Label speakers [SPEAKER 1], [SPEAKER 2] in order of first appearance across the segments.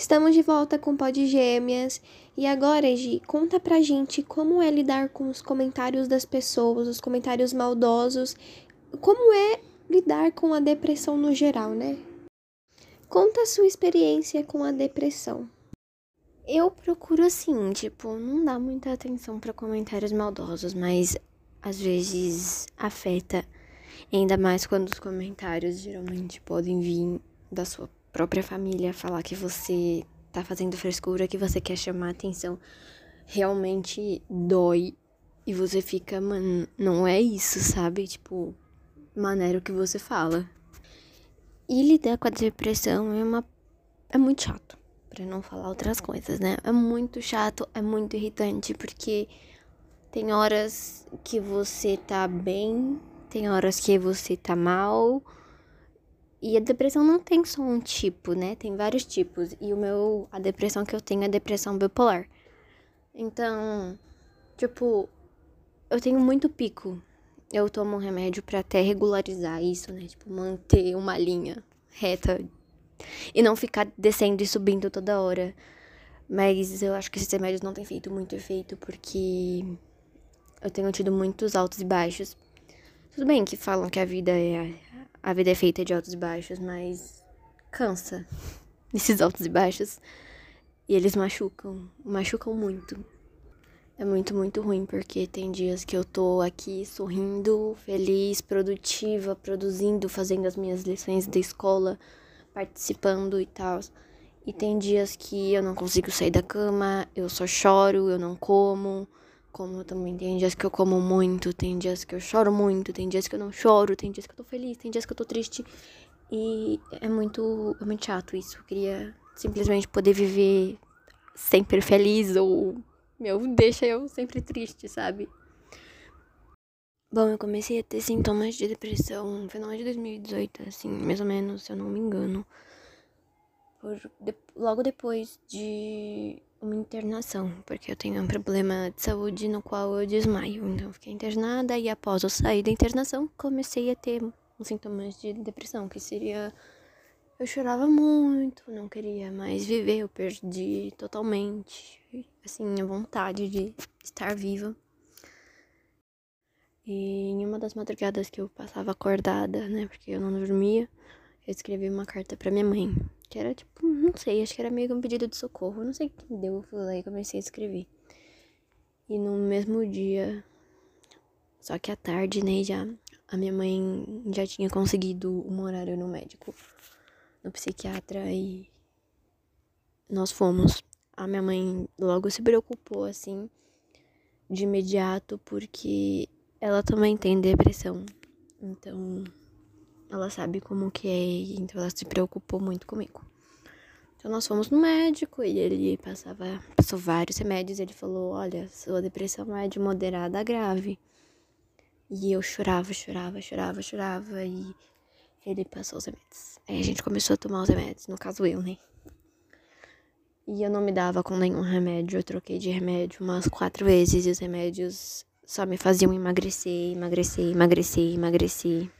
[SPEAKER 1] Estamos de volta com Pod Gêmeas. E agora, Gi, conta pra gente como é lidar com os comentários das pessoas, os comentários maldosos. Como é lidar com a depressão no geral, né? Conta a sua experiência com a depressão.
[SPEAKER 2] Eu procuro assim, tipo, não dá muita atenção para comentários maldosos, mas às vezes afeta, ainda mais quando os comentários geralmente podem vir da sua própria família falar que você tá fazendo frescura, que você quer chamar atenção, realmente dói e você fica, mano, não é isso, sabe? Tipo, maneira que você fala. E lidar com a depressão é uma é muito chato, para não falar outras coisas, né? É muito chato, é muito irritante porque tem horas que você tá bem, tem horas que você tá mal e a depressão não tem só um tipo, né? Tem vários tipos. E o meu, a depressão que eu tenho é depressão bipolar. Então, tipo, eu tenho muito pico. Eu tomo um remédio para até regularizar isso, né? Tipo, manter uma linha reta e não ficar descendo e subindo toda hora. Mas eu acho que esses remédios não têm feito muito efeito porque eu tenho tido muitos altos e baixos. Tudo bem que falam que a vida é a vida é feita de altos e baixos, mas cansa esses altos e baixos. E eles machucam, machucam muito. É muito, muito ruim, porque tem dias que eu tô aqui sorrindo, feliz, produtiva, produzindo, fazendo as minhas lições da escola, participando e tal. E tem dias que eu não consigo sair da cama, eu só choro, eu não como. Como também tem dias que eu como muito, tem dias que eu choro muito, tem dias que eu não choro, tem dias que eu tô feliz, tem dias que eu tô triste. E é muito, é muito chato isso. Eu queria simplesmente poder viver sempre feliz ou, meu, deixa eu sempre triste, sabe? Bom, eu comecei a ter sintomas de depressão no final de 2018, assim, mais ou menos, se eu não me engano. Por, de, logo depois de uma internação, porque eu tenho um problema de saúde no qual eu desmaio. Então, fiquei internada e após eu sair da internação, comecei a ter sintomas de depressão, que seria eu chorava muito, não queria mais viver, eu perdi totalmente, assim, a vontade de estar viva. E em uma das madrugadas que eu passava acordada, né, porque eu não dormia, eu escrevi uma carta para minha mãe, que era tipo, não sei, acho que era meio que um pedido de socorro. Não sei o que deu, eu fui lá e comecei a escrever. E no mesmo dia, só que à tarde, né, já a minha mãe já tinha conseguido um horário no médico, no psiquiatra e nós fomos. A minha mãe logo se preocupou assim de imediato porque ela também tem depressão. Então, ela sabe como que é, então ela se preocupou muito comigo. Então nós fomos no médico e ele passava, passou vários remédios. Ele falou: Olha, sua depressão é de moderada a grave. E eu chorava, chorava, chorava, chorava. E ele passou os remédios. Aí a gente começou a tomar os remédios, no caso eu, né? E eu não me dava com nenhum remédio. Eu troquei de remédio umas quatro vezes e os remédios só me faziam emagrecer, emagrecer, emagrecer, emagrecer.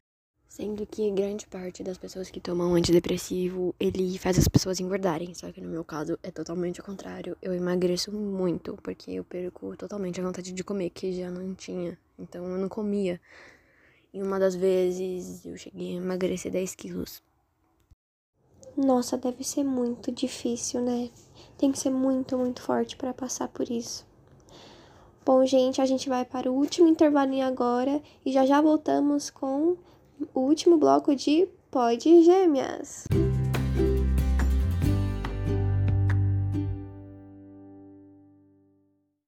[SPEAKER 2] Sendo que grande parte das pessoas que tomam antidepressivo, ele faz as pessoas engordarem. Só que no meu caso é totalmente o contrário. Eu emagreço muito, porque eu perco totalmente a vontade de comer, que já não tinha. Então eu não comia. E uma das vezes eu cheguei a emagrecer 10 quilos.
[SPEAKER 1] Nossa, deve ser muito difícil, né? Tem que ser muito, muito forte para passar por isso. Bom, gente, a gente vai para o último intervalinho agora e já já voltamos com o último bloco de Pode Gêmeas.